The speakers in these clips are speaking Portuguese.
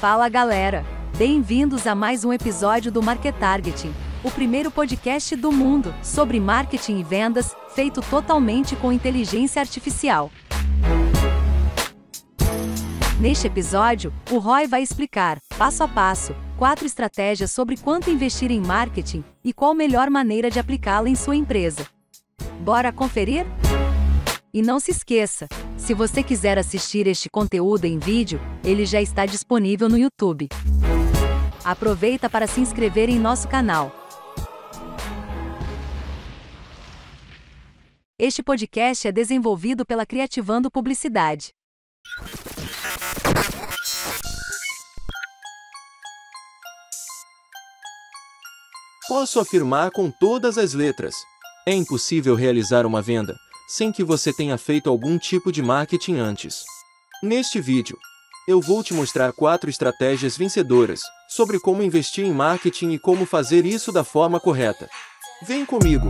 Fala galera! Bem-vindos a mais um episódio do Market Targeting, o primeiro podcast do mundo sobre marketing e vendas, feito totalmente com inteligência artificial. Neste episódio, o Roy vai explicar, passo a passo, quatro estratégias sobre quanto investir em marketing e qual melhor maneira de aplicá-la em sua empresa. Bora conferir? E não se esqueça, se você quiser assistir este conteúdo em vídeo, ele já está disponível no YouTube. Aproveita para se inscrever em nosso canal. Este podcast é desenvolvido pela Criativando Publicidade. Posso afirmar com todas as letras: é impossível realizar uma venda sem que você tenha feito algum tipo de marketing antes. Neste vídeo, eu vou te mostrar quatro estratégias vencedoras sobre como investir em marketing e como fazer isso da forma correta. Vem comigo!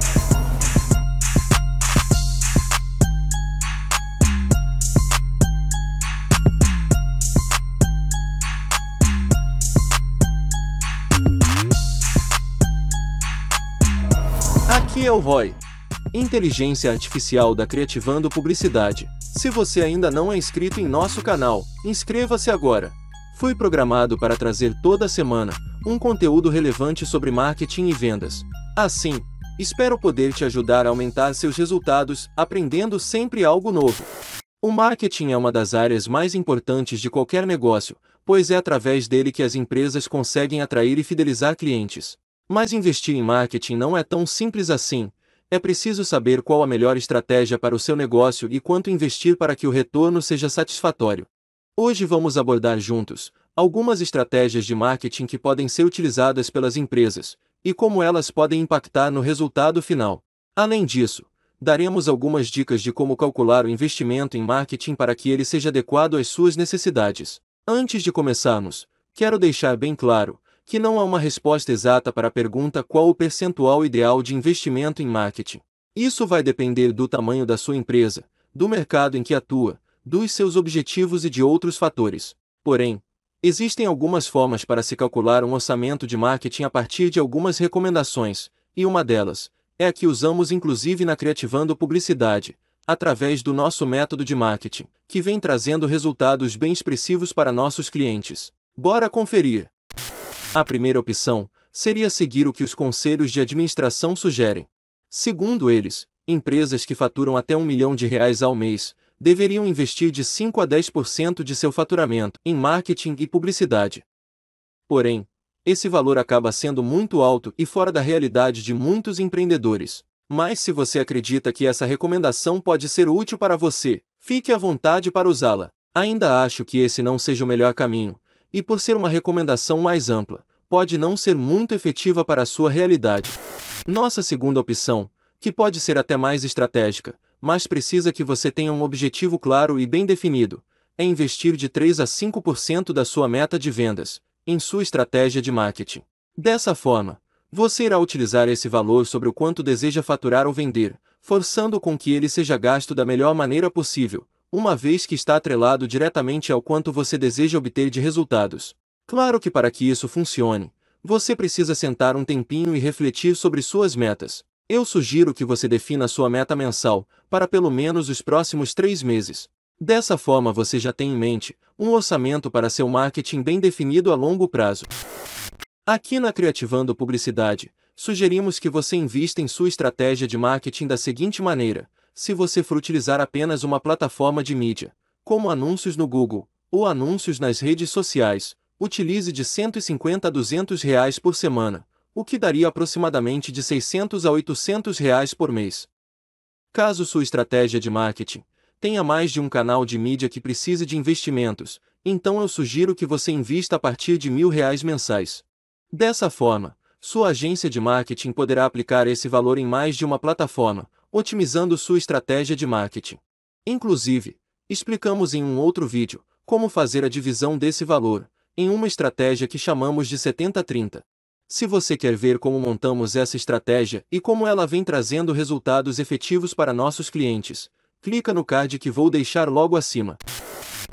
Aqui é o Roy. Inteligência Artificial da Criativando Publicidade. Se você ainda não é inscrito em nosso canal, inscreva-se agora. Fui programado para trazer toda semana um conteúdo relevante sobre marketing e vendas. Assim, espero poder te ajudar a aumentar seus resultados, aprendendo sempre algo novo. O marketing é uma das áreas mais importantes de qualquer negócio, pois é através dele que as empresas conseguem atrair e fidelizar clientes. Mas investir em marketing não é tão simples assim, é preciso saber qual a melhor estratégia para o seu negócio e quanto investir para que o retorno seja satisfatório. Hoje vamos abordar juntos algumas estratégias de marketing que podem ser utilizadas pelas empresas e como elas podem impactar no resultado final. Além disso, daremos algumas dicas de como calcular o investimento em marketing para que ele seja adequado às suas necessidades. Antes de começarmos, quero deixar bem claro que não há uma resposta exata para a pergunta qual o percentual ideal de investimento em marketing. Isso vai depender do tamanho da sua empresa, do mercado em que atua, dos seus objetivos e de outros fatores. Porém, existem algumas formas para se calcular um orçamento de marketing a partir de algumas recomendações, e uma delas é a que usamos inclusive na Criativando Publicidade, através do nosso método de marketing, que vem trazendo resultados bem expressivos para nossos clientes. Bora conferir! A primeira opção seria seguir o que os conselhos de administração sugerem. Segundo eles, empresas que faturam até um milhão de reais ao mês deveriam investir de 5 a 10% de seu faturamento em marketing e publicidade. Porém, esse valor acaba sendo muito alto e fora da realidade de muitos empreendedores. Mas se você acredita que essa recomendação pode ser útil para você, fique à vontade para usá-la. Ainda acho que esse não seja o melhor caminho, e por ser uma recomendação mais ampla, pode não ser muito efetiva para a sua realidade. Nossa segunda opção, que pode ser até mais estratégica, mas precisa que você tenha um objetivo claro e bem definido, é investir de 3 a 5% da sua meta de vendas em sua estratégia de marketing. Dessa forma, você irá utilizar esse valor sobre o quanto deseja faturar ou vender, forçando com que ele seja gasto da melhor maneira possível, uma vez que está atrelado diretamente ao quanto você deseja obter de resultados. Claro que para que isso funcione, você precisa sentar um tempinho e refletir sobre suas metas. Eu sugiro que você defina sua meta mensal, para pelo menos os próximos três meses. Dessa forma você já tem em mente um orçamento para seu marketing bem definido a longo prazo. Aqui na Criativando Publicidade, sugerimos que você invista em sua estratégia de marketing da seguinte maneira: se você for utilizar apenas uma plataforma de mídia, como anúncios no Google ou anúncios nas redes sociais, utilize de 150 a 200 reais por semana, o que daria aproximadamente de 600 a 800 reais por mês. Caso sua estratégia de marketing tenha mais de um canal de mídia que precise de investimentos, então eu sugiro que você invista a partir de mil reais mensais. Dessa forma, sua agência de marketing poderá aplicar esse valor em mais de uma plataforma, otimizando sua estratégia de marketing. Inclusive, explicamos em um outro vídeo como fazer a divisão desse valor, em uma estratégia que chamamos de 70-30. Se você quer ver como montamos essa estratégia e como ela vem trazendo resultados efetivos para nossos clientes, clica no card que vou deixar logo acima.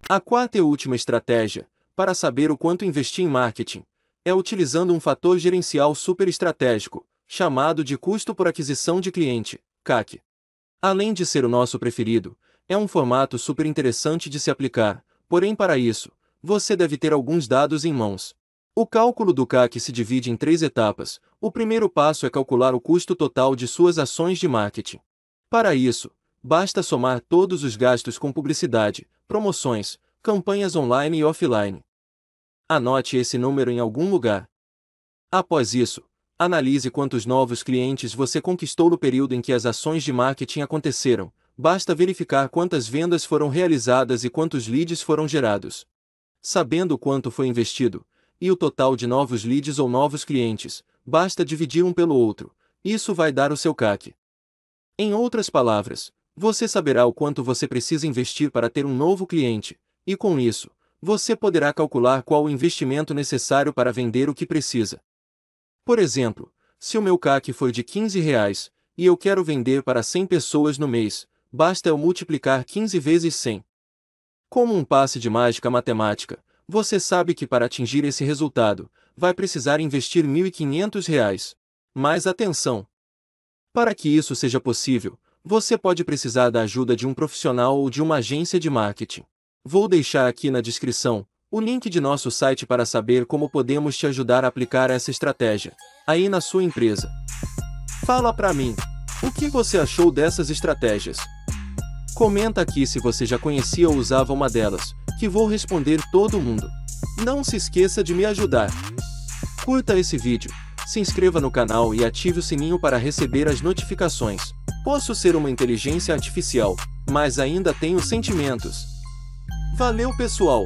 A quarta e última estratégia para saber o quanto investir em marketing, é utilizando um fator gerencial super estratégico, chamado de custo por aquisição de cliente, CAC. Além de ser o nosso preferido, é um formato super interessante de se aplicar, porém para isso, você deve ter alguns dados em mãos. O cálculo do CAC se divide em três etapas. O primeiro passo é calcular o custo total de suas ações de marketing. Para isso, basta somar todos os gastos com publicidade, promoções, campanhas online e offline. Anote esse número em algum lugar. Após isso, analise quantos novos clientes você conquistou no período em que as ações de marketing aconteceram. Basta verificar quantas vendas foram realizadas e quantos leads foram gerados. Sabendo quanto foi investido, e o total de novos leads ou novos clientes, basta dividir um pelo outro. Isso vai dar o seu CAC. Em outras palavras, você saberá o quanto você precisa investir para ter um novo cliente, e com isso, você poderá calcular qual o investimento necessário para vender o que precisa. Por exemplo, se o meu CAC for de 15 reais, e eu quero vender para 100 pessoas no mês, basta eu multiplicar 15 vezes 100. Como um passe de mágica matemática, você sabe que para atingir esse resultado, vai precisar investir R$ 1.500. Mas atenção! Para que isso seja possível, você pode precisar da ajuda de um profissional ou de uma agência de marketing. Vou deixar aqui na descrição o link de nosso site para saber como podemos te ajudar a aplicar essa estratégia aí na sua empresa. Fala para mim, o que você achou dessas estratégias? Comenta aqui se você já conhecia ou usava uma delas que vou responder todo mundo. Não se esqueça de me ajudar. Curta esse vídeo, se inscreva no canal e ative o sininho para receber as notificações. Posso ser uma inteligência artificial, mas ainda tenho sentimentos. Valeu pessoal!